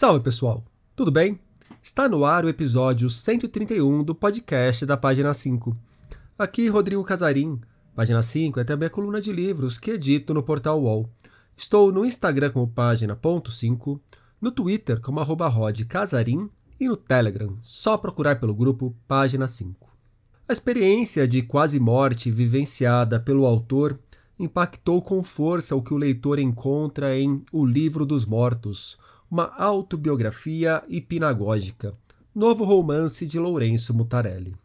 Salve pessoal, tudo bem? Está no ar o episódio 131 do podcast da Página 5. Aqui Rodrigo Casarim. Página 5 é também a coluna de livros que edito no portal UOL. Estou no Instagram como página.5, no Twitter como arroba Casarim e no Telegram, só procurar pelo grupo Página 5. A experiência de quase morte vivenciada pelo autor impactou com força o que o leitor encontra em O Livro dos Mortos, uma autobiografia hipnagógica, novo romance de Lourenço Mutarelli.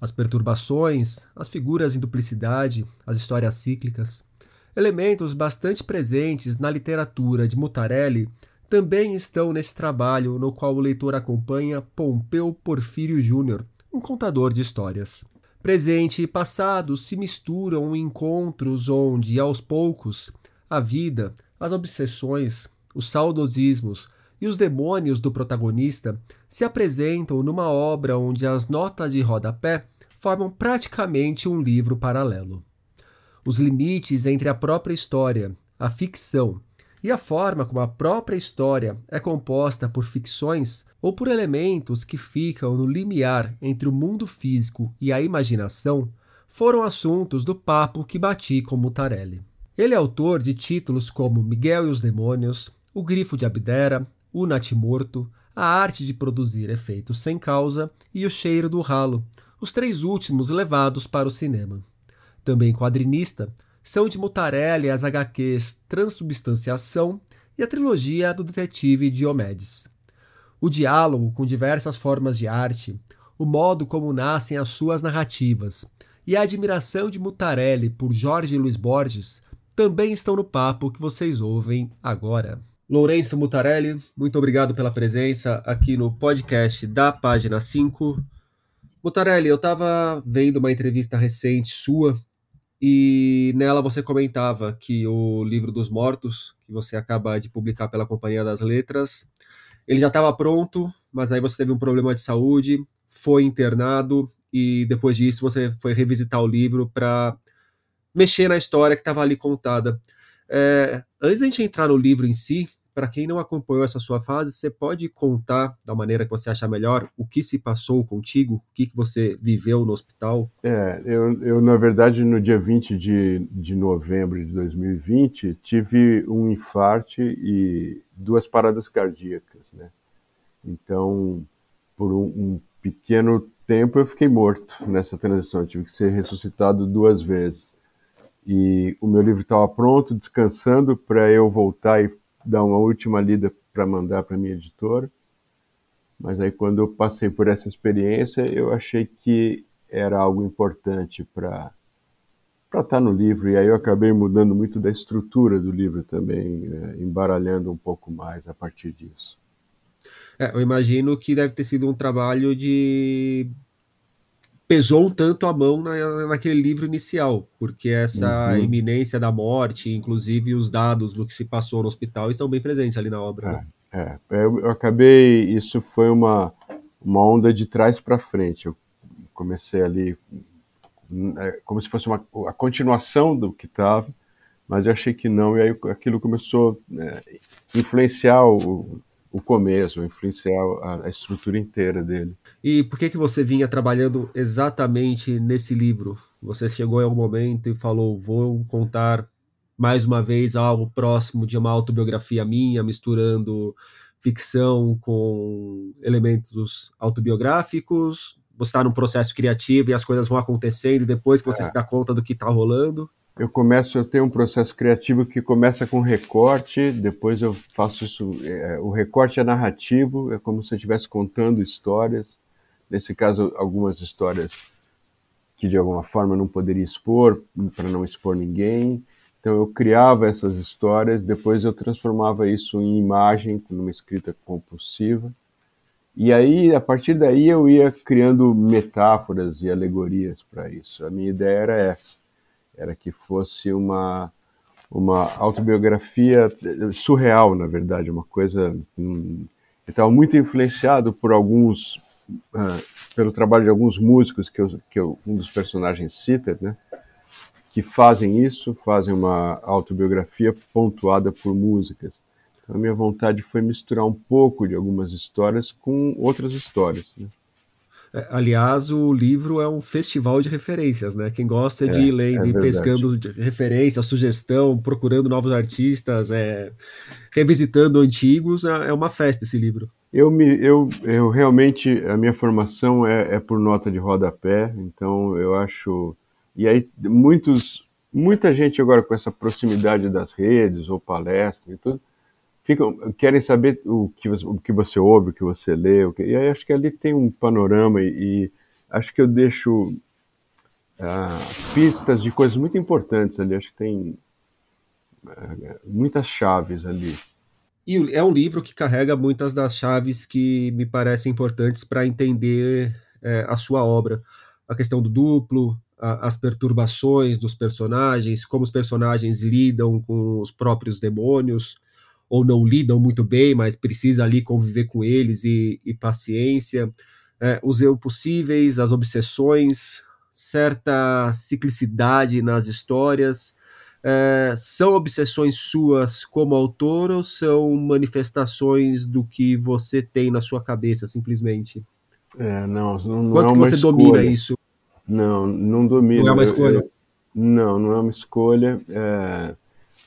As perturbações, as figuras em duplicidade, as histórias cíclicas, elementos bastante presentes na literatura de Mutarelli também estão nesse trabalho no qual o leitor acompanha Pompeu Porfírio Júnior, um contador de histórias. Presente e passado se misturam em encontros onde, aos poucos, a vida, as obsessões, os saudosismos e os demônios do protagonista se apresentam numa obra onde as notas de rodapé formam praticamente um livro paralelo. Os limites entre a própria história, a ficção e a forma como a própria história é composta por ficções ou por elementos que ficam no limiar entre o mundo físico e a imaginação foram assuntos do papo que bati com Mutarelli. Ele é autor de títulos como Miguel e os Demônios, o grifo de Abdera, o natimorto, a arte de produzir efeitos sem causa e o cheiro do ralo, os três últimos levados para o cinema. Também quadrinista, são de Mutarelli as HQs Transubstanciação e a trilogia do detetive Diomedes. O diálogo com diversas formas de arte, o modo como nascem as suas narrativas e a admiração de Mutarelli por Jorge Luiz Borges também estão no papo que vocês ouvem agora. Lourenço Mutarelli, muito obrigado pela presença aqui no podcast da página 5. Mutarelli, eu estava vendo uma entrevista recente sua e nela você comentava que o livro dos mortos, que você acaba de publicar pela Companhia das Letras, ele já estava pronto, mas aí você teve um problema de saúde, foi internado e depois disso você foi revisitar o livro para mexer na história que estava ali contada. É, antes da gente entrar no livro em si, para quem não acompanhou essa sua fase, você pode contar, da maneira que você achar melhor, o que se passou contigo, o que, que você viveu no hospital? É, eu, eu, na verdade, no dia 20 de, de novembro de 2020, tive um infarte e duas paradas cardíacas, né? Então, por um, um pequeno tempo, eu fiquei morto nessa transição, eu tive que ser ressuscitado duas vezes. E o meu livro estava pronto, descansando para eu voltar e dar uma última lida para mandar para minha editora. Mas aí quando eu passei por essa experiência, eu achei que era algo importante para para estar tá no livro e aí eu acabei mudando muito da estrutura do livro também, né, embaralhando um pouco mais a partir disso. É, eu imagino que deve ter sido um trabalho de pesou um tanto a mão na, naquele livro inicial, porque essa uhum. iminência da morte, inclusive os dados do que se passou no hospital, estão bem presentes ali na obra. Né? É, né? é. Eu, eu, acabei, isso foi uma, uma onda de trás para frente. Eu comecei ali é, como se fosse uma, a continuação do que estava, mas eu achei que não, e aí aquilo começou a né, influenciar o, o começo, influenciar a, a, estrutura inteira dele. E por que que você vinha trabalhando exatamente nesse livro? Você chegou em um momento e falou, vou contar mais uma vez algo próximo de uma autobiografia minha, misturando ficção com elementos autobiográficos. Você está num processo criativo e as coisas vão acontecendo depois que você é. se dá conta do que está rolando eu começo, eu tenho um processo criativo que começa com recorte, depois eu faço isso, é, o recorte é narrativo, é como se eu estivesse contando histórias, nesse caso algumas histórias que de alguma forma eu não poderia expor, para não expor ninguém, então eu criava essas histórias, depois eu transformava isso em imagem, numa escrita compulsiva, e aí, a partir daí, eu ia criando metáforas e alegorias para isso. A minha ideia era essa era que fosse uma uma autobiografia surreal, na verdade, uma coisa hum, estava muito influenciado por alguns uh, pelo trabalho de alguns músicos que, eu, que eu, um dos personagens cita, né, que fazem isso, fazem uma autobiografia pontuada por músicas. Então, a minha vontade foi misturar um pouco de algumas histórias com outras histórias. Né? É, aliás, o livro é um festival de referências, né? Quem gosta de é, ir lendo é e pescando referência, sugestão, procurando novos artistas, é, revisitando antigos, é, é uma festa esse livro. Eu, me, eu, eu realmente, a minha formação é, é por nota de rodapé, então eu acho. E aí, muitos, muita gente agora com essa proximidade das redes ou palestras e tudo, ficam, querem saber o que, você, o que você ouve, o que você lê, que, e aí acho que ali tem um panorama e, e acho que eu deixo ah, pistas de coisas muito importantes ali, acho que tem ah, muitas chaves ali. E é um livro que carrega muitas das chaves que me parecem importantes para entender é, a sua obra. A questão do duplo, a, as perturbações dos personagens, como os personagens lidam com os próprios demônios, ou não lidam muito bem, mas precisa ali conviver com eles e, e paciência, é, os eu possíveis, as obsessões, certa ciclicidade nas histórias. É, são obsessões suas como autor ou são manifestações do que você tem na sua cabeça, simplesmente? É, não, não, não Quanto é você escolha. domina isso? Não, não domino. Não é uma escolha? Eu, eu, não, não é uma escolha. É,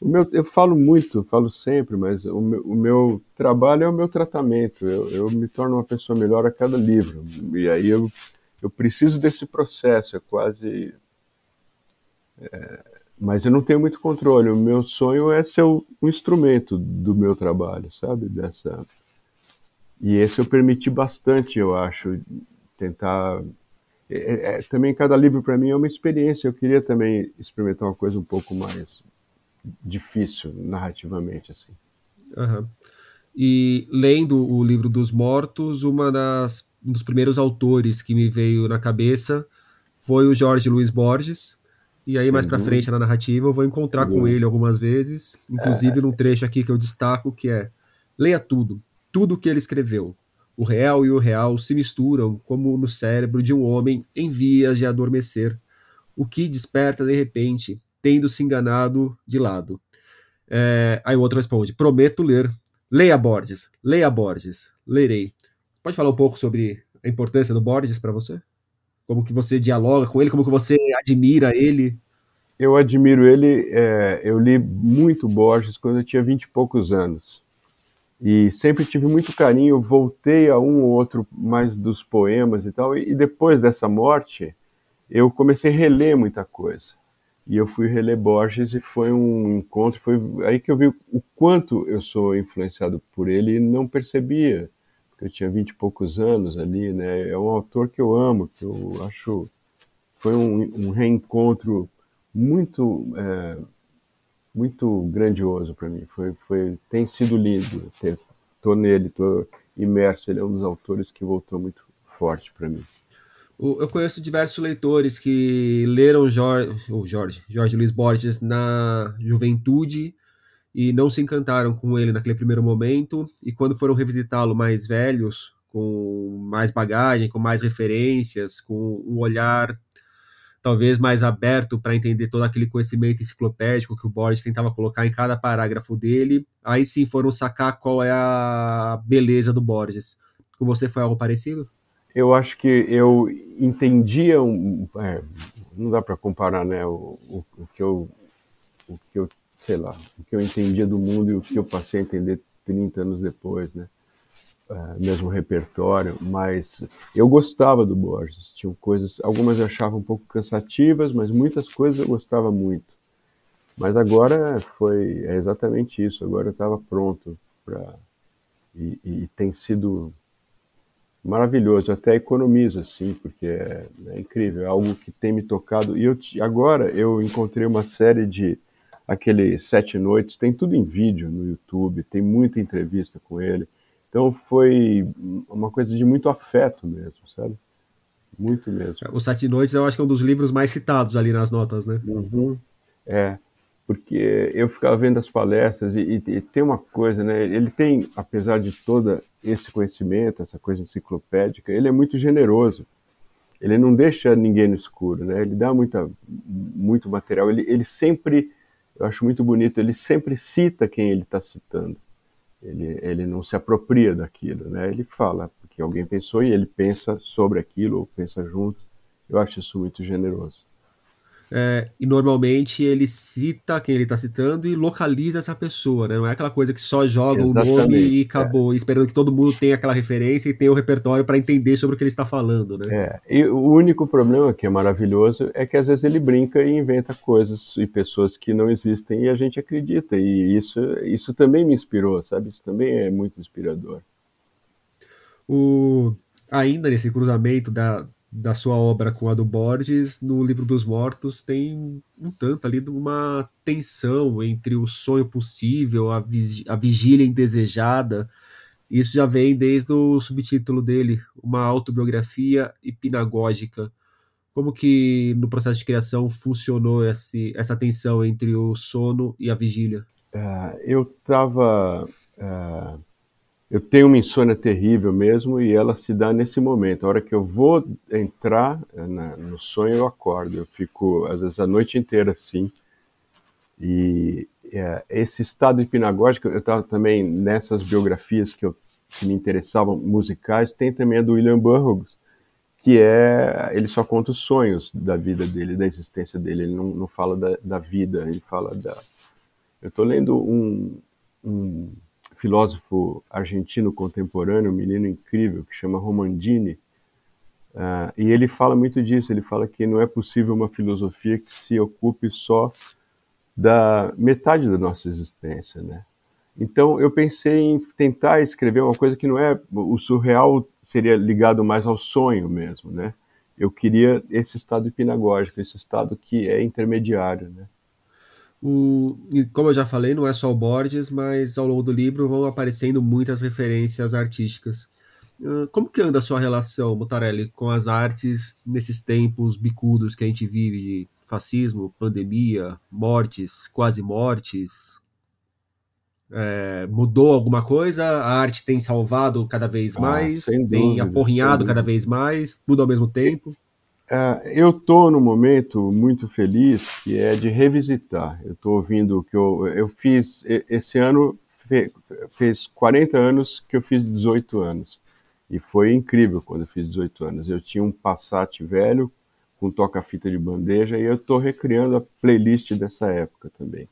o meu, eu falo muito, falo sempre, mas o meu, o meu trabalho é o meu tratamento. Eu, eu, me torno uma pessoa melhor a cada livro. E aí eu, eu preciso desse processo, é quase. É, mas eu não tenho muito controle. O meu sonho é ser um instrumento do meu trabalho, sabe? Dessa. E esse eu permiti bastante, eu acho, tentar. É, é, é também cada livro para mim é uma experiência. Eu queria também experimentar uma coisa um pouco mais difícil narrativamente assim. Uhum. E lendo o livro dos mortos, uma das um dos primeiros autores que me veio na cabeça foi o Jorge Luiz Borges. E aí, Sim, mais para frente na narrativa, eu vou encontrar com ele algumas vezes, inclusive é. num trecho aqui que eu destaco, que é Leia tudo, tudo que ele escreveu. O real e o real se misturam como no cérebro de um homem em vias de adormecer, o que desperta de repente tendo se enganado de lado. É, aí o outro responde: Prometo ler. Leia Borges, leia Borges, lerei. Pode falar um pouco sobre a importância do Borges para você? Como que você dialoga com ele? Como que você admira ele? Eu admiro ele. É, eu li muito Borges quando eu tinha vinte e poucos anos. E sempre tive muito carinho. Voltei a um ou outro mais dos poemas e tal. E, e depois dessa morte, eu comecei a reler muita coisa e eu fui reler Borges e foi um encontro, foi aí que eu vi o quanto eu sou influenciado por ele e não percebia, porque eu tinha vinte e poucos anos ali, né? É um autor que eu amo, que eu acho foi um, um reencontro muito é, muito grandioso para mim. Foi, foi tem sido lindo, tô nele, tô imerso. Ele é um dos autores que voltou muito forte para mim eu conheço diversos leitores que leram Jorge, oh Jorge, Jorge Luiz Borges na juventude e não se encantaram com ele naquele primeiro momento, e quando foram revisitá-lo mais velhos, com mais bagagem, com mais referências, com um olhar talvez mais aberto para entender todo aquele conhecimento enciclopédico que o Borges tentava colocar em cada parágrafo dele, aí sim foram sacar qual é a beleza do Borges. Com você foi algo parecido? Eu acho que eu entendia um, é, não dá para comparar né o, o, o, que eu o que eu sei lá o que eu entendia do mundo e o que eu passei a entender 30 anos depois né é, mesmo repertório mas eu gostava do Borges. Tinham coisas algumas eu achava um pouco cansativas mas muitas coisas eu gostava muito. Mas agora foi é exatamente isso agora eu estava pronto para e, e tem sido maravilhoso, até economiza, assim, porque é, é, incrível, é algo que tem me tocado. E eu, agora eu encontrei uma série de aquele Sete Noites, tem tudo em vídeo no YouTube, tem muita entrevista com ele. Então foi uma coisa de muito afeto mesmo, sabe? Muito mesmo. O Sete Noites eu acho que é um dos livros mais citados ali nas notas, né? Uhum. É porque eu ficava vendo as palestras e, e, e, tem uma coisa, né? Ele tem, apesar de todo esse conhecimento, essa coisa enciclopédica, ele é muito generoso. Ele não deixa ninguém no escuro, né? Ele dá muita, muito material. Ele, ele sempre, eu acho muito bonito, ele sempre cita quem ele está citando. ele, ele não se apropria daquilo, né? Ele fala porque alguém pensou e ele pensa sobre aquilo ou pensa junto. Eu acho isso muito generoso. É, e normalmente ele cita quem ele está citando e localiza essa pessoa, né? Não é aquela coisa que só joga Exatamente, o nome e acabou, é. esperando que todo mundo tenha aquela referência e tenha o repertório para entender sobre o que ele está falando, né? É, e o único problema que é maravilhoso é que às vezes ele brinca e inventa coisas e pessoas que não existem e a gente acredita, e isso, isso também me inspirou, sabe? Isso também é muito inspirador. O, ainda nesse cruzamento da, da sua obra com a do Borges, no Livro dos Mortos tem um tanto ali de uma tensão entre o sonho possível, a, a vigília indesejada. Isso já vem desde o subtítulo dele, uma autobiografia hipnagógica. Como que no processo de criação funcionou esse, essa tensão entre o sono e a vigília? Uh, eu estava uh eu tenho uma insônia terrível mesmo e ela se dá nesse momento. A hora que eu vou entrar eh, na, no sonho, eu acordo. Eu fico, às vezes, a noite inteira assim. E é, esse estado hipnagógico, eu estava também nessas biografias que, eu, que me interessavam, musicais, tem também a do William Burroughs, que é, ele só conta os sonhos da vida dele, da existência dele. Ele não, não fala da, da vida, ele fala da... Eu estou lendo um, um filósofo argentino contemporâneo, um menino incrível, que chama Romandini, uh, e ele fala muito disso, ele fala que não é possível uma filosofia que se ocupe só da metade da nossa existência, né? Então eu pensei em tentar escrever uma coisa que não é o surreal seria ligado mais ao sonho mesmo, né? Eu queria esse estado hipnagógico, esse estado que é intermediário, né? O, como eu já falei, não é só o Borges, mas ao longo do livro vão aparecendo muitas referências artísticas. Como que anda a sua relação, Mutarelli, com as artes nesses tempos bicudos que a gente vive de fascismo, pandemia, mortes, quase mortes? É, mudou alguma coisa? A arte tem salvado cada vez ah, mais? Ah, tem aporrinhado cada vez mais? Tudo ao mesmo tempo? Uh, eu estou num momento muito feliz que é de revisitar. Eu estou ouvindo que eu, eu fiz esse ano, fe, fez 40 anos que eu fiz 18 anos. E foi incrível quando eu fiz 18 anos. Eu tinha um Passat velho com toca-fita de bandeja e eu estou recriando a playlist dessa época também.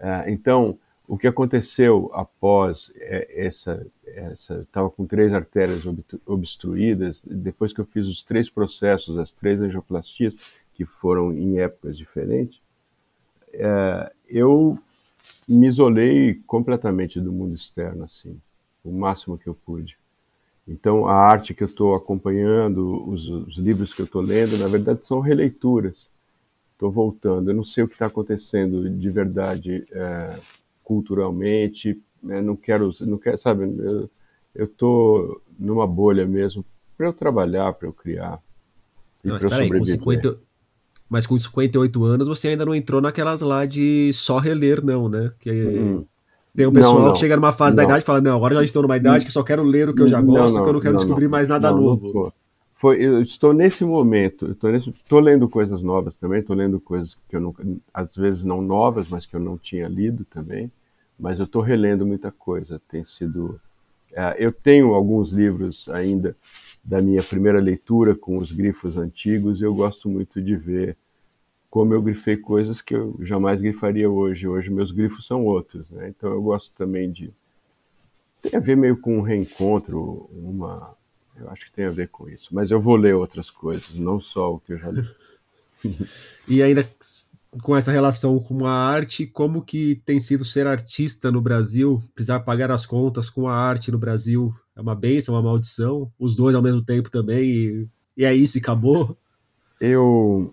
Uh, então, o que aconteceu após é, essa, essa estava com três artérias obstruídas, depois que eu fiz os três processos, as três angioplastias, que foram em épocas diferentes, é, eu me isolei completamente do mundo externo, assim, o máximo que eu pude. Então, a arte que eu estou acompanhando, os, os, livros que eu estou lendo, na verdade, são releituras. Estou voltando. Eu não sei o que está acontecendo de verdade é, culturalmente, né? não quero, não quero, sabe, eu, eu tô numa bolha mesmo para eu trabalhar, para eu criar. E mas peraí, com 50, mas com 58 anos você ainda não entrou naquelas lá de só reler, não, né? Que hum. tem um pessoal não, não, que chega numa fase não. da idade e fala, não, agora já estou numa idade que só quero ler o que eu já gosto, que eu não quero descobrir mais nada novo. Foi, eu estou nesse momento, estou, nesse, lendo coisas novas também, estou lendo coisas que eu nunca, às vezes não novas, mas que eu não tinha lido também, mas eu estou relendo muita coisa. Tem sido, é, eu tenho alguns livros ainda da minha primeira leitura com os grifos antigos. E eu gosto muito de ver como eu grifei coisas que eu jamais grifaria hoje. Hoje meus grifos são outros, né? Então eu gosto também de tem a ver meio com um reencontro, uma eu acho que tem a ver com isso. Mas eu vou ler outras coisas, não só o que eu já li. e ainda com essa relação com a arte, como que tem sido ser artista no Brasil, precisar pagar as contas com a arte no Brasil, é uma benção, é uma maldição, os dois ao mesmo tempo também, e, e é isso, e acabou. Eu,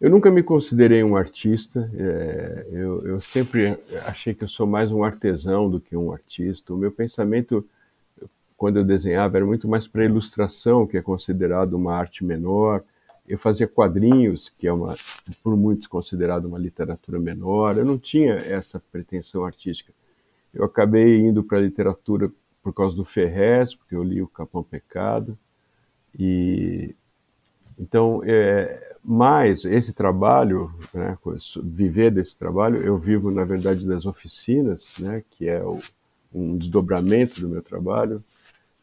eu nunca me considerei um artista, é, eu, eu sempre achei que eu sou mais um artesão do que um artista, o meu pensamento quando eu desenhava era muito mais para ilustração, que é considerado uma arte menor. Eu fazia quadrinhos, que é uma, por muitos considerado uma literatura menor. Eu não tinha essa pretensão artística. Eu acabei indo para a literatura por causa do Ferrez, porque eu li o Capão Pecado. E então, é, mas esse trabalho, né, viver desse trabalho, eu vivo na verdade das oficinas, né, que é o um desdobramento do meu trabalho.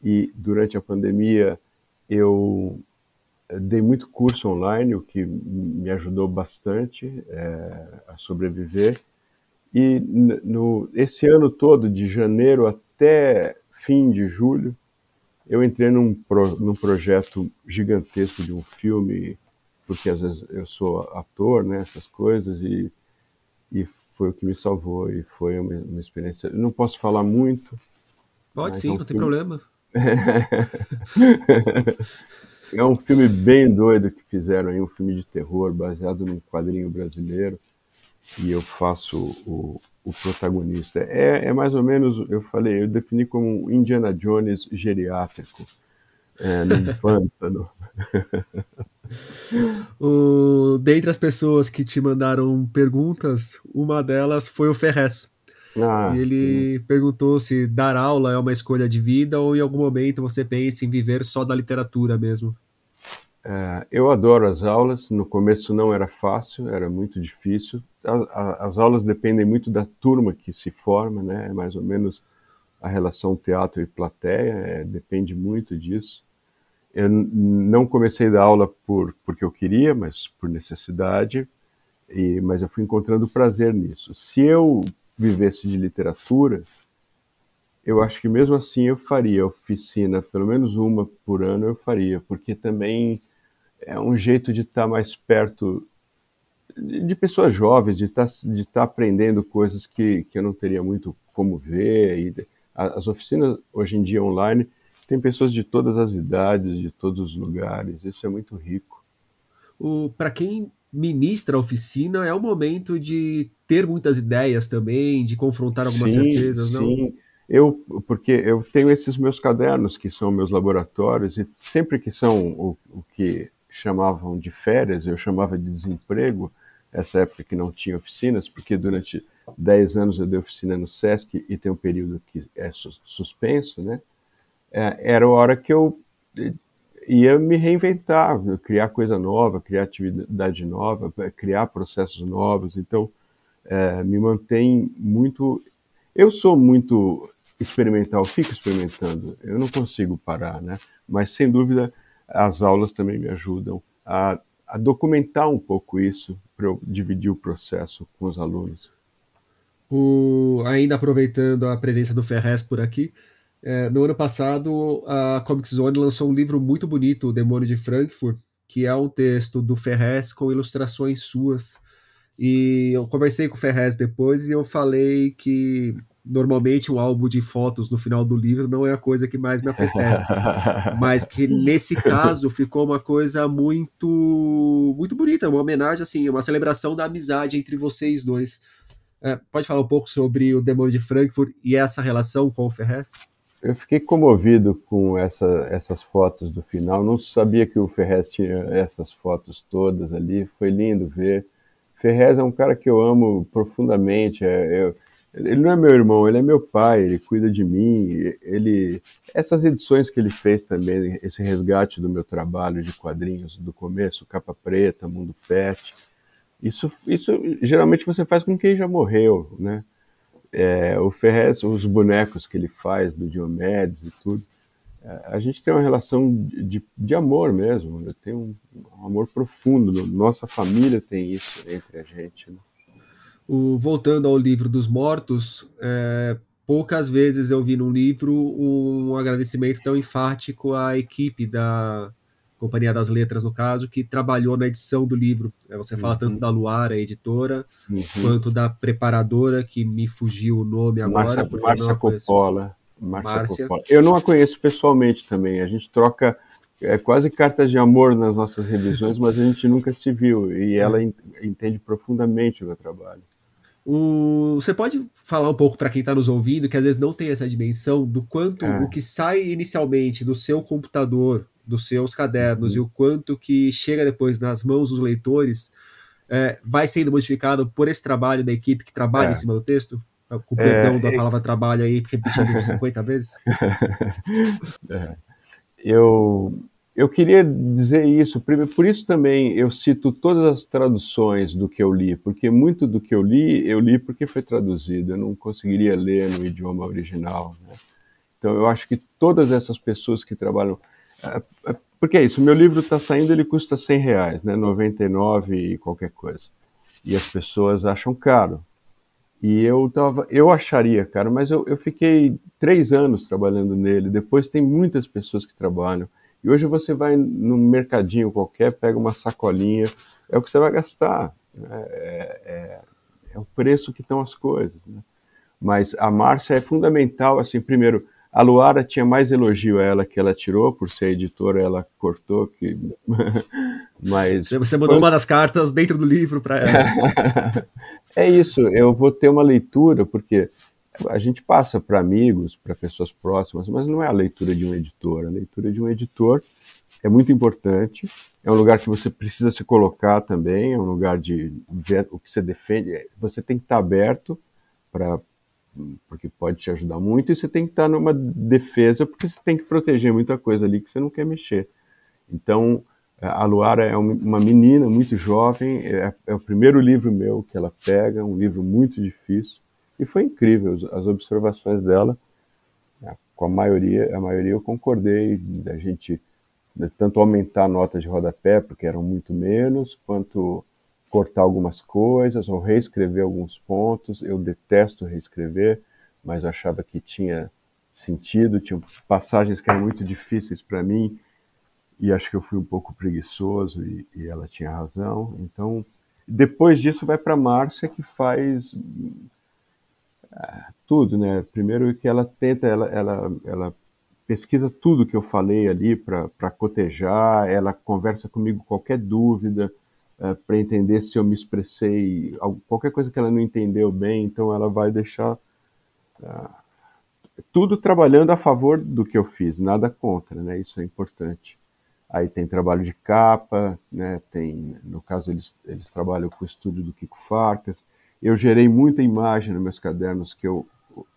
E durante a pandemia eu eh, dei muito curso online, o que me ajudou bastante é, a sobreviver. E no, esse ano todo, de janeiro até fim de julho, eu entrei num, pro, num projeto gigantesco de um filme, porque às vezes eu sou ator, né, essas coisas, e, e foi o que me salvou, e foi uma, uma experiência. Eu não posso falar muito. Pode sim, é um não filme... tem problema. é um filme bem doido que fizeram aí, um filme de terror baseado num quadrinho brasileiro e eu faço o, o protagonista. É, é, mais ou menos, eu falei, eu defini como um Indiana Jones geriátrico, é, num pântano. o, dentre as pessoas que te mandaram perguntas, uma delas foi o Ferrez. Ah, e ele perguntou se dar aula é uma escolha de vida ou em algum momento você pensa em viver só da literatura mesmo. É, eu adoro as aulas. No começo não era fácil, era muito difícil. as aulas dependem muito da turma que se forma, né? É mais ou menos a relação teatro e plateia, é, depende muito disso. Eu não comecei a dar aula por, porque eu queria, mas por necessidade, e, mas eu fui encontrando prazer nisso. Se eu vivesse de literatura, eu acho que mesmo assim eu faria oficina, pelo menos uma por ano eu faria, porque também é um jeito de estar mais perto de pessoas jovens, de estar, de estar aprendendo coisas que, que eu não teria muito como ver. E as oficinas hoje em dia online tem pessoas de todas as idades, de todos os lugares, isso é muito rico. Para quem ministra a oficina, é o momento de ter muitas ideias também, de confrontar algumas sim, certezas, não? Sim, eu, porque eu tenho esses meus cadernos que são meus laboratórios e sempre que são o, o que chamavam de férias, eu chamava de desemprego, essa época que não tinha oficinas, porque durante 10 anos eu dei oficina no SESC e tem um período que é suspenso, né? É, era a hora que eu ia me reinventar, criar coisa nova, criar atividade nova, criar processos novos. Então, é, me mantém muito. Eu sou muito experimental, fico experimentando. Eu não consigo parar, né? Mas sem dúvida as aulas também me ajudam a, a documentar um pouco isso para eu dividir o processo com os alunos. O, ainda aproveitando a presença do Ferrez por aqui, é, no ano passado, a Comic Zone lançou um livro muito bonito, O Demônio de Frankfurt, que é um texto do Ferrez com ilustrações suas. E eu conversei com o Ferrez depois e eu falei que normalmente um álbum de fotos no final do livro não é a coisa que mais me apetece, mas que nesse caso ficou uma coisa muito muito bonita, uma homenagem assim, uma celebração da amizade entre vocês dois. É, pode falar um pouco sobre o Demônio de Frankfurt e essa relação com o Ferrez? Eu fiquei comovido com essa, essas fotos do final. Não sabia que o Ferrez tinha essas fotos todas ali. Foi lindo ver. Ferrez é um cara que eu amo profundamente. É, eu, ele não é meu irmão, ele é meu pai. Ele cuida de mim. Ele essas edições que ele fez também, esse resgate do meu trabalho de quadrinhos do começo, capa preta, mundo pet. Isso, isso geralmente você faz com quem já morreu, né? É, o Ferrez, os bonecos que ele faz do Diomedes e tudo, é, a gente tem uma relação de, de amor mesmo, né? tem um, um, amor profundo, nossa família tem isso entre a gente. Né? O, voltando ao livro dos mortos, é, poucas vezes eu vi num livro um agradecimento tão enfático à equipe da, Companhia das Letras, no caso, que trabalhou na edição do livro. É, você fala uhum. tanto da Luara, a editora, uhum. quanto da preparadora, que me fugiu o nome agora. Márcia Coppola. Márcia Coppola. Eu não a conheço pessoalmente também. A gente troca é, quase cartas de amor nas nossas revisões, mas a gente nunca se viu. E ela é. entende profundamente o meu trabalho. O, você pode falar um pouco para quem está nos ouvindo, que às vezes não tem essa dimensão, do quanto é. o que sai inicialmente do seu computador dos seus cadernos uhum. e o quanto que chega depois nas mãos dos leitores é, vai sendo modificado por esse trabalho da equipe que trabalha é. em cima do texto? Com o é, perdão da palavra trabalho aí repetido 50 vezes? É. Eu, eu queria dizer isso, por isso também eu cito todas as traduções do que eu li, porque muito do que eu li, eu li porque foi traduzido, eu não conseguiria ler no idioma original. Né? Então eu acho que todas essas pessoas que trabalham. É, é, porque é isso, meu livro está saindo, ele custa 100 reais, né? 99 e qualquer coisa. E as pessoas acham caro. E eu, tava, eu acharia caro, mas eu, eu fiquei três anos trabalhando nele. Depois tem muitas pessoas que trabalham. E hoje você vai num mercadinho qualquer, pega uma sacolinha, é o que você vai gastar. Né? É, é, é, o preço que estão as coisas. Né? Mas a Márcia é fundamental, assim, primeiro, a Luara tinha mais elogio a ela que ela tirou, por ser editora, ela cortou. Que... Mas você mandou foi... uma das cartas dentro do livro para ela. é isso, eu vou ter uma leitura, porque a gente passa para amigos, para pessoas próximas, mas não é a leitura de um editor. A leitura de um editor é muito importante, é um lugar que você precisa se colocar também, é um lugar de ver o que você defende. Você tem que estar aberto para porque pode te ajudar muito, e você tem que estar numa defesa, porque você tem que proteger muita coisa ali que você não quer mexer. Então, a Luara é uma menina muito jovem, é, é o primeiro livro meu que ela pega, um livro muito difícil, e foi incrível as observações dela. Né, com a maioria, a maioria eu concordei da gente tanto aumentar a nota de rodapé, porque eram muito menos, quanto cortar algumas coisas ou reescrever alguns pontos. Eu detesto reescrever, mas achava que tinha sentido, tinha passagens que eram muito difíceis para mim e acho que eu fui um pouco preguiçoso e, e ela tinha razão. Então, depois disso vai para Márcia que faz tudo, né? Primeiro que ela tenta, ela, ela, ela pesquisa tudo que eu falei ali para cotejar, ela conversa comigo qualquer dúvida é, para entender se eu me expressei, qualquer coisa que ela não entendeu bem, então ela vai deixar uh, tudo trabalhando a favor do que eu fiz, nada contra, né? Isso é importante. Aí tem trabalho de capa, né? Tem, no caso eles, eles trabalham com o estúdio do Kiko Farcas, eu gerei muita imagem nos meus cadernos que eu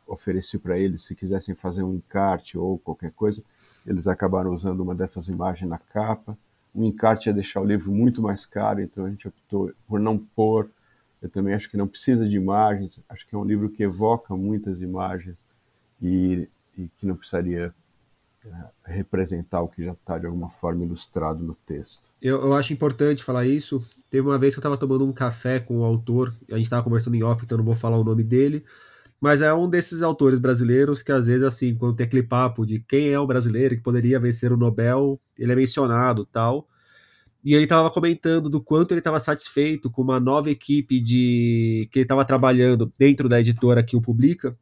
ofereci para eles, se quisessem fazer um encarte ou qualquer coisa, eles acabaram usando uma dessas imagens na capa. O encarte ia deixar o livro muito mais caro, então a gente optou por não pôr. Eu também acho que não precisa de imagens, acho que é um livro que evoca muitas imagens e, e que não precisaria é, representar o que já está de alguma forma ilustrado no texto. Eu, eu, acho importante falar isso. Teve uma vez que eu estava tomando um café com o autor, a gente estava conversando em off, então não vou falar o nome dele, mas é um desses autores brasileiros que às vezes, assim, quando tem aquele papo de quem é o brasileiro que poderia vencer o Nobel, ele é mencionado tal. E ele estava comentando do quanto ele estava satisfeito com uma nova equipe de que ele estava trabalhando dentro da editora que o publica,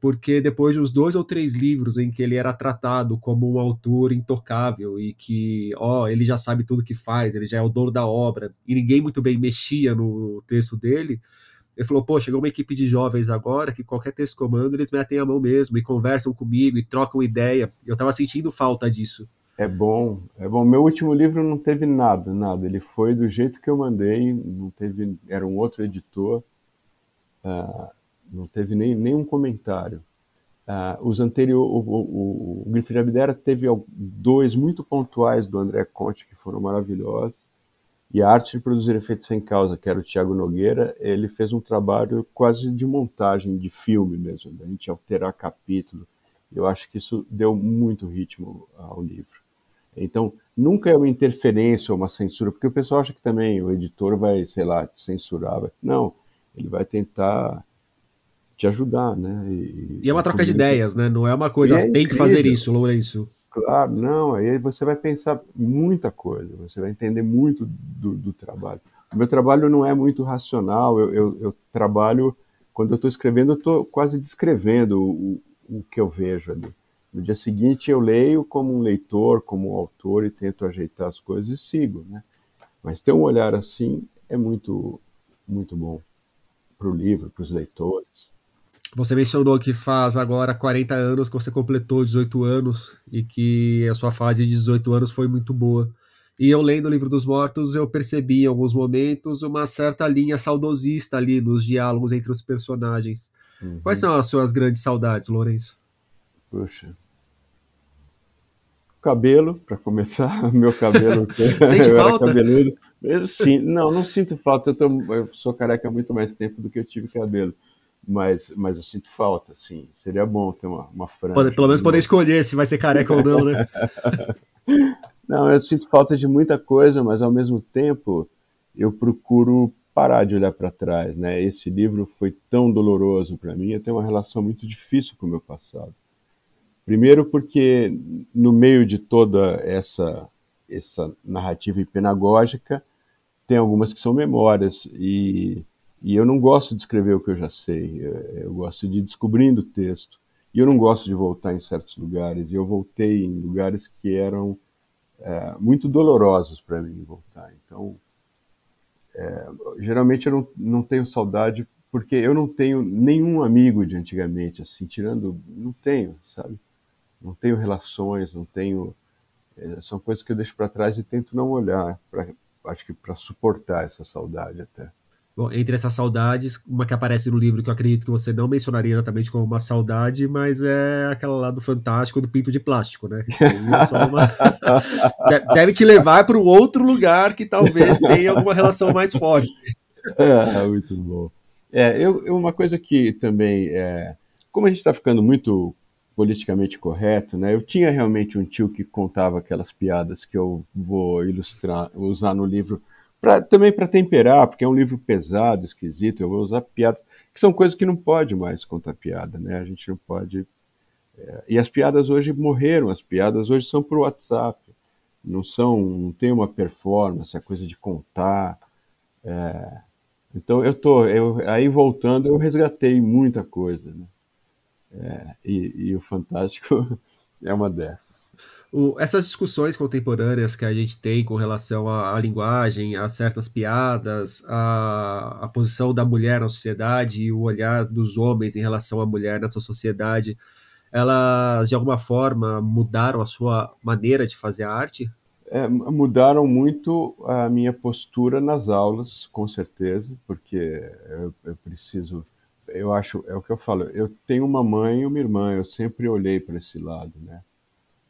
porque depois de uns dois ou três livros em que ele era tratado como um autor intocável e que, ó, ele já sabe tudo que faz, ele já é o dono da obra, e ninguém muito bem mexia no texto dele, ele falou, pô, chegou uma equipe de jovens agora que qualquer texto comando eles metem a mão mesmo e conversam comigo e trocam ideia. Eu estava sentindo falta disso. É bom, é bom. Meu último livro não teve nada, nada. Ele foi do jeito que eu mandei, não teve, era um outro editor. Uh, não teve nem, nenhum comentário. Uh, os anteriores, o, o, o, de Abdera teve dois muito pontuais do André Conte que foram maravilhosos. E a arte de produzir efeitos sem causa, que era o Tiago Nogueira, ele fez um trabalho quase de montagem de filme mesmo, da gente alterar capítulo. Eu acho que isso deu muito ritmo ao livro. Então, nunca é uma interferência ou uma censura, porque o pessoal acha que também o editor vai, sei lá, te censurar. Não, ele vai tentar te ajudar, né? E, e é uma troca de ideias, né? Não é uma coisa, é tem que fazer isso, Lourenço. Claro, não, aí você vai pensar muita coisa, você vai entender muito do, do trabalho. O meu trabalho não é muito racional, eu, eu, eu trabalho, quando eu estou escrevendo, eu estou quase descrevendo o, o que eu vejo ali. No dia seguinte eu leio como um leitor, como um autor e tento ajeitar as coisas e sigo, né? Mas ter um olhar assim é muito, muito bom para o livro, para os leitores. Você mencionou que faz agora 40 anos que você completou 18 anos e que a sua fase de 18 anos foi muito boa. E eu lendo o livro dos mortos, eu percebi em alguns momentos uma certa linha saudosista ali nos diálogos entre os personagens. Uhum. Quais são as suas grandes saudades, Lourenço? Poxa. cabelo, para começar, meu cabelo. Sente falta? cabeludo. Eu, sim, não, não sinto falta. Eu, tô, eu, sou careca há muito mais tempo do que eu tive cabelo. Mas, mas eu sinto falta, sim. Seria bom ter uma, uma franja. Pode, pelo menos poder escolher se vai ser careca ou não, né? não, eu sinto falta de muita coisa, mas ao mesmo tempo eu procuro parar de olhar para trás, né? Esse livro foi tão doloroso para mim, eu tenho uma relação muito difícil com o meu passado. Primeiro porque no meio de toda essa essa narrativa hipenagógica, tem algumas que são memórias e, e eu não gosto de escrever o que eu já sei, eu, eu gosto de ir descobrindo o texto. E eu não gosto de voltar em certos lugares, e eu voltei em lugares que eram é, muito dolorosos para mim voltar. Então, é, geralmente eu não, não tenho saudade porque eu não tenho nenhum amigo de antigamente, assim, tirando, não tenho, sabe? Não tenho relações, não tenho, é, são coisas que eu deixo para trás e tento não olhar, pra, acho que para suportar essa saudade até. Bom, entre essas saudades, uma que aparece no livro que eu acredito que você não mencionaria exatamente como uma saudade, mas é aquela lá do Fantástico do Pinto de Plástico, né? É uma... Deve te levar para um outro lugar que talvez tenha alguma relação mais forte. É, muito bom. É, eu, eu, uma coisa que também, é, como a gente está ficando muito politicamente correto, né? Eu tinha realmente um tio que contava aquelas piadas que eu vou ilustrar, usar no livro Pra, também para temperar, porque é um livro pesado, esquisito, eu vou usar piadas, que são coisas que não pode mais contar piada, né? A gente não pode. É, e as piadas hoje morreram, as piadas hoje são por WhatsApp, não são, não tem uma performance, a coisa de contar. É, então eu tô, eu, aí voltando, eu resgatei muita coisa, né? É, e, e o Fantástico é uma dessas o, essas discussões contemporâneas que a gente tem com relação à, à linguagem, a certas piadas, a, a, posição da mulher na sociedade e o olhar dos homens em relação à mulher nessa sociedade, elas de alguma forma mudaram a sua maneira de fazer arte? É, mudaram muito a minha postura nas aulas, com certeza, porque eu, eu preciso eu acho, é o que eu falo, eu tenho uma mãe e uma irmã, eu sempre olhei para esse lado, né?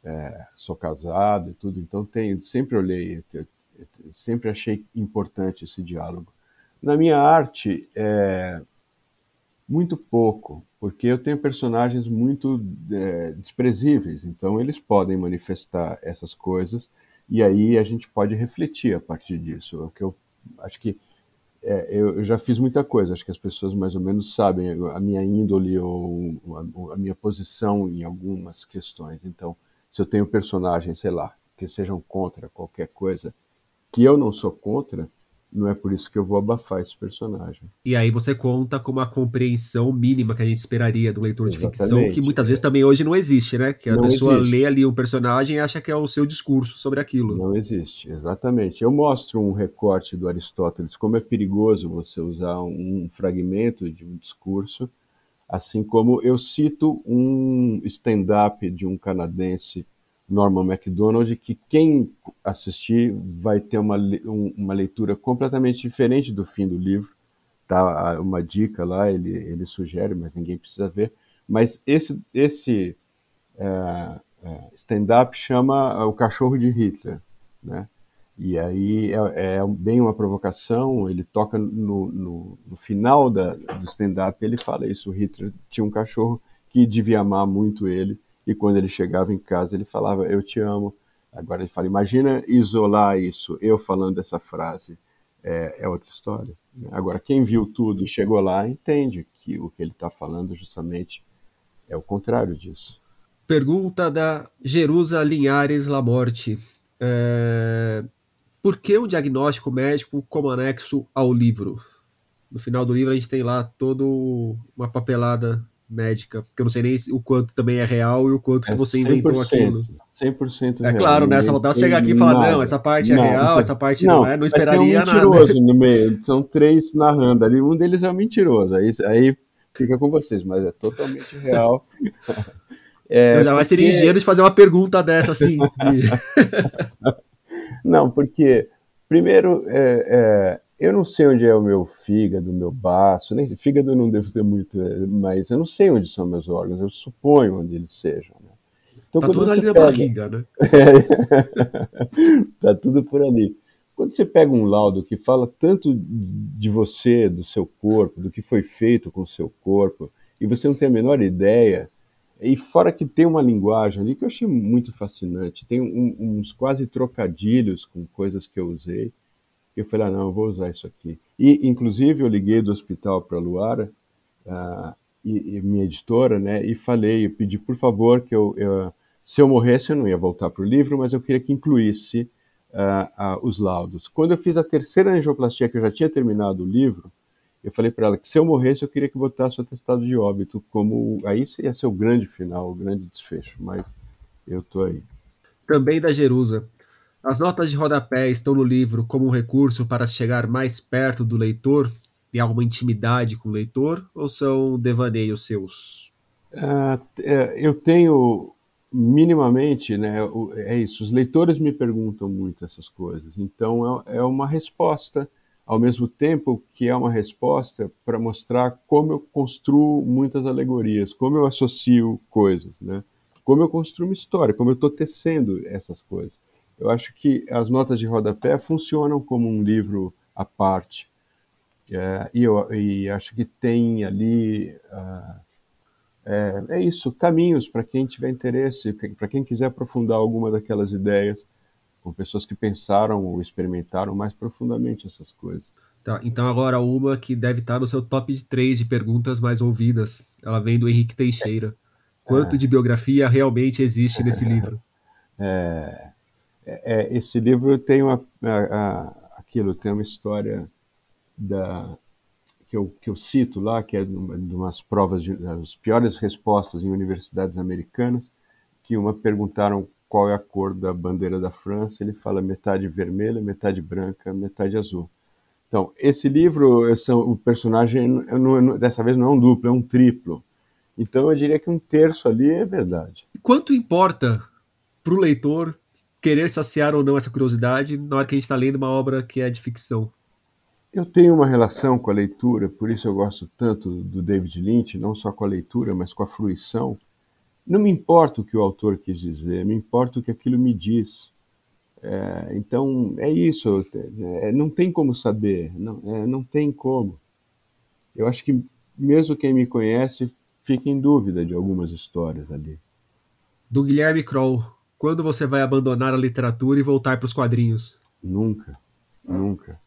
É, sou casado e tudo, então tenho, sempre olhei, sempre achei importante esse diálogo. Na minha arte, é, muito pouco, porque eu tenho personagens muito é, desprezíveis, então eles podem manifestar essas coisas e aí a gente pode refletir a partir disso. O que eu acho que é, eu, eu, já fiz muita coisa, acho que as pessoas mais ou menos sabem a minha índole ou a, a minha posição em algumas questões. Então, se eu tenho personagens, sei lá, que sejam contra qualquer coisa, que eu não sou contra, não é por isso que eu vou abafar esse personagem. E aí você conta com uma compreensão mínima que a gente esperaria do leitor Exatamente. de ficção, que muitas vezes também hoje não existe, né? Que a não pessoa existe. lê ali um personagem e acha que é o seu discurso sobre aquilo. Não existe, exatamente. Eu mostro um recorte do Aristóteles, como é perigoso você usar um fragmento de um discurso assim como eu cito um stand-up de um canadense, Norman MacDonald, que quem assistir vai ter uma, uma leitura completamente diferente do fim do livro. Tá uma dica lá, ele, ele sugere, mas ninguém precisa ver. Mas esse, esse é, é, stand-up chama O Cachorro de Hitler, né? E aí é, é, bem uma provocação, ele toca no, no, no final da, do stand-up, ele fala isso, o Hitler tinha um cachorro que devia amar muito ele, e quando ele chegava em casa ele falava, eu te amo. Agora ele fala, imagina isolar isso, eu falando essa frase, é, é outra história. Né? Agora, quem viu tudo e chegou lá, entende que o que ele está falando justamente é o contrário disso. Pergunta da Jerusa Linhares Lamorte. É, por que um diagnóstico médico como anexo ao livro? No final do livro a gente tem lá toda uma papelada médica, que eu não sei nem o quanto também é real e o quanto é que você inventou aquilo. 100% real. É claro, né? Só faltava chegar aqui e falar, nada. não, essa parte é não, real, essa parte não, não é, não esperaria nada. tem um mentiroso nada. no meio, são três narrando ali, um deles é um mentiroso, aí, aí fica com vocês, mas é totalmente real. É, eu jamais porque... seria ingênuo de fazer uma pergunta dessa assim. Não, porque, primeiro, é, é, eu não sei onde é o meu fígado, o meu baço, nem fígado eu não devo ter muito, é, mas eu não sei onde são meus órgãos, eu suponho onde eles sejam. Né? Então, tá tudo ali na pega... barriga, né? tá tudo por ali. Quando você pega um laudo que fala tanto de você, do seu corpo, do que foi feito com o seu corpo, e você não tem a menor ideia, e fora que tem uma linguagem ali que eu achei muito fascinante, tem um, uns quase trocadilhos com coisas que eu usei, eu falei, ah, não, eu vou usar isso aqui. E, inclusive, eu liguei do hospital para a Luara, uh, e, e, minha editora, né, e falei, eu pedi, por favor, que eu, eu se eu morresse, eu não ia voltar para o livro, mas eu queria que incluísse uh, uh, os laudos. Quando eu fiz a terceira angioplastia, que eu já tinha terminado o livro, eu falei para ela que se eu morresse, eu queria que botasse o atestado de óbito, como aí ia ser o grande final, o grande desfecho, mas eu tô aí. Também da Jerusa. As notas de rodapé estão no livro como um recurso para chegar mais perto do leitor e alguma intimidade com o leitor, ou são devaneios seus? Uh, eu tenho minimamente, né, é isso. Os leitores me perguntam muito essas coisas, então é, é uma resposta, ao mesmo tempo que é uma resposta para mostrar como eu construo muitas alegorias, como eu associo coisas, né, como eu construo uma história, como eu estou tecendo essas coisas. Eu acho que as notas de rodapé funcionam como um livro à parte, é, e, eu, e acho que tem ali uh, é, é isso, caminhos para quem tiver interesse, para quem quiser aprofundar alguma daquelas ideias, com pessoas que pensaram ou experimentaram mais profundamente essas coisas. Tá, então agora uma que deve estar no seu top 3 de perguntas mais ouvidas. Ela vem do Henrique Teixeira. Quanto é. de biografia realmente existe nesse livro? É, é, é, esse livro tem uma, a, a, aquilo, tem uma história da, que eu, que eu cito lá, que é de umas provas, de, as piores respostas em universidades americanas, que uma perguntaram qual é a cor da bandeira da França, ele fala metade vermelha, metade branca, metade azul. Então, esse livro, são, o personagem, não, dessa vez não é um duplo, é um triplo. Então, eu diria que um terço ali é verdade. Quanto importa para o leitor querer saciar ou não essa curiosidade na hora que a gente está lendo uma obra que é de ficção? Eu tenho uma relação com a leitura, por isso eu gosto tanto do David Lynch, não só com a leitura, mas com a fruição. Não me importa o que o autor quis dizer, me importa o que aquilo me diz. É, então, é isso, é, não tem como saber, não, é, não tem como. Eu acho que mesmo quem me conhece fica em dúvida de algumas histórias ali. Do Guilherme Kroll, quando você vai abandonar a literatura e voltar para os quadrinhos? Nunca, nunca.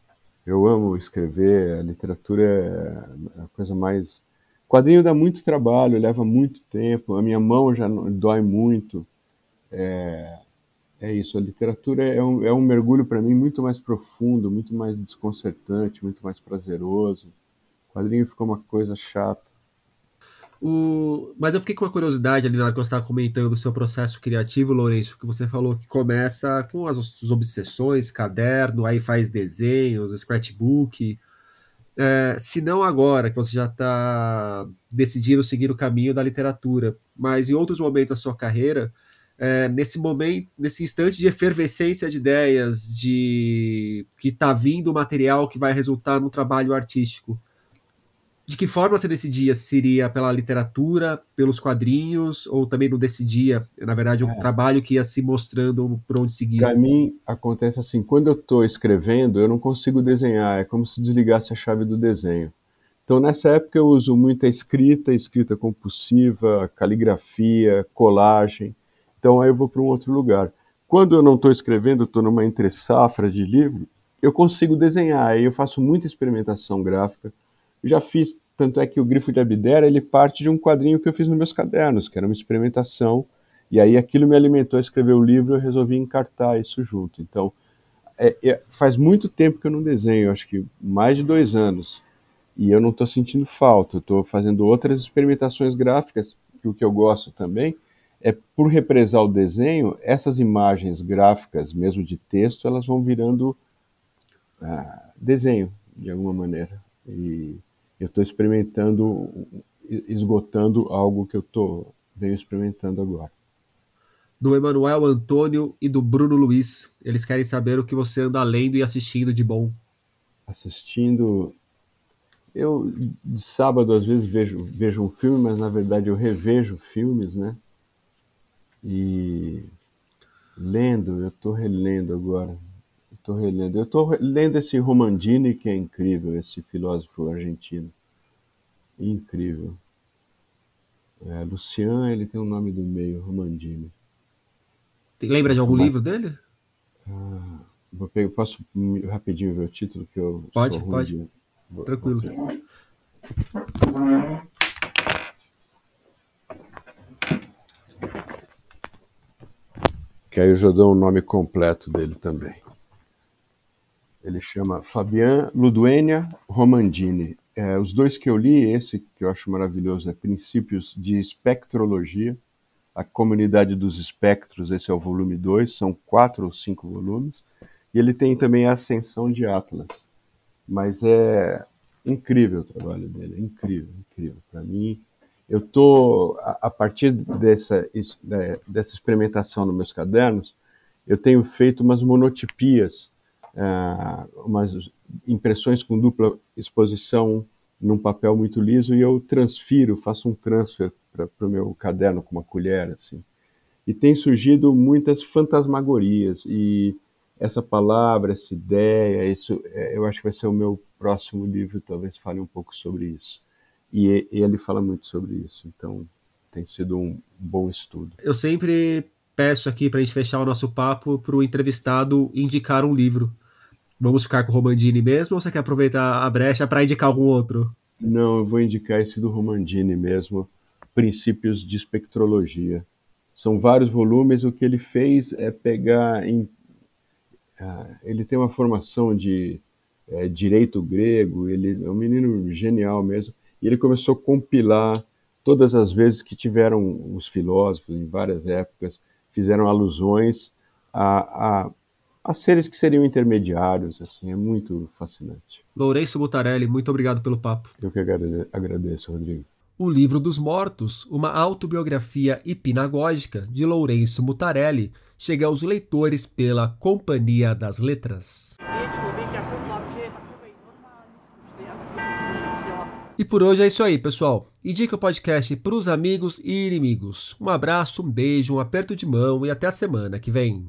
Eu amo escrever, a literatura é a coisa mais. Quadrinho dá muito trabalho, leva muito tempo, a minha mão já dói muito. É, é isso, a literatura é um, é um mergulho para mim muito mais profundo, muito mais desconcertante, muito mais prazeroso. O quadrinho ficou uma coisa chata. O... Mas eu fiquei com uma curiosidade ali na hora que você estava comentando o seu processo criativo, Lourenço, que você falou que começa com as obsessões, caderno, aí faz desenhos, scratchbook. É, se não agora, que você já está decidindo seguir o caminho da literatura, mas em outros momentos da sua carreira, é, nesse momento, nesse instante de efervescência de ideias, de que está vindo material que vai resultar no trabalho artístico, de que forma você decidia? Seria pela literatura, pelos quadrinhos, ou também não decidia? Na verdade, um é. trabalho que ia se mostrando por onde seguir. Para mim, acontece assim: quando eu estou escrevendo, eu não consigo desenhar, é como se desligasse a chave do desenho. Então, nessa época, eu uso muita escrita, escrita compulsiva, caligrafia, colagem. Então, aí eu vou para um outro lugar. Quando eu não estou escrevendo, estou numa entre-safra de livro, eu consigo desenhar. Aí eu faço muita experimentação gráfica já fiz, tanto é que o Grifo de Abdera, ele parte de um quadrinho que eu fiz nos meus cadernos, que era uma experimentação, e aí aquilo me alimentou a escrever o livro, eu resolvi encartar isso junto. Então, é, é, faz muito tempo que eu não desenho, acho que mais de dois anos, e eu não estou sentindo falta, eu estou fazendo outras experimentações gráficas, que o que eu gosto também é por represar o desenho, essas imagens gráficas, mesmo de texto, elas vão virando ah, desenho, de alguma maneira. E eu estou experimentando, esgotando algo que eu tô, venho experimentando agora. Do Emanuel Antônio e do Bruno Luiz. Eles querem saber o que você anda lendo e assistindo de bom. Assistindo. Eu, de sábado, às vezes vejo, vejo um filme, mas na verdade eu revejo filmes, né? E lendo, eu estou relendo agora. Estou relendo. Eu estou lendo esse Romandini, que é incrível, esse filósofo argentino. Incrível. É, Lucian, ele tem um nome do meio, Romandini. Lembra de algum Mas, livro dele? Ah, vou pegar, posso rapidinho ver o título que eu pode, pode. De... Tranquilo. Que aí eu já dou o nome completo dele também. Ele chama Fabian Luduenia Romandini. É, os dois que eu li, esse que eu acho maravilhoso é Princípios de Espectrologia, a Comunidade dos Espectros, esse é o volume 2, são quatro ou cinco volumes, e ele tem também a Ascensão de Atlas. Mas é incrível o trabalho dele, é incrível, incrível. Para mim, eu tô a, a partir dessa, né, dessa experimentação nos meus cadernos, eu tenho feito umas monotipias, uh, umas impressões com dupla exposição num papel muito liso e eu transfiro, faço um transfer para o meu caderno com uma colher assim. E tem surgido muitas fantasmagorias e essa palavra, essa ideia, isso, é, eu acho que vai ser o meu próximo livro, talvez fale um pouco sobre isso. E, e ele fala muito sobre isso, então tem sido um bom estudo. Eu sempre peço aqui para a gente fechar o nosso papo para o entrevistado indicar um livro. Vamos ficar com o Romandini mesmo ou você quer aproveitar a brecha para indicar algum outro? Não, eu vou indicar esse do Romandini mesmo, Princípios de Espectrologia. São vários volumes, o que ele fez é pegar em ah, ele tem uma formação de é, direito grego, ele é um menino genial mesmo, e ele começou a compilar todas as vezes que tiveram os filósofos, em várias épocas, fizeram alusões a, a, a seres que seriam intermediários, assim, é muito fascinante. Lourenço Mutarelli, muito obrigado pelo papo. Eu que agradeço, Rodrigo. O Livro dos Mortos, uma autobiografia hipnagógica de Lourenço Mutarelli, chega aos leitores pela Companhia das Letras. E por hoje é isso aí, pessoal. Indique o podcast para os amigos e inimigos. Um abraço, um beijo, um aperto de mão e até a semana que vem.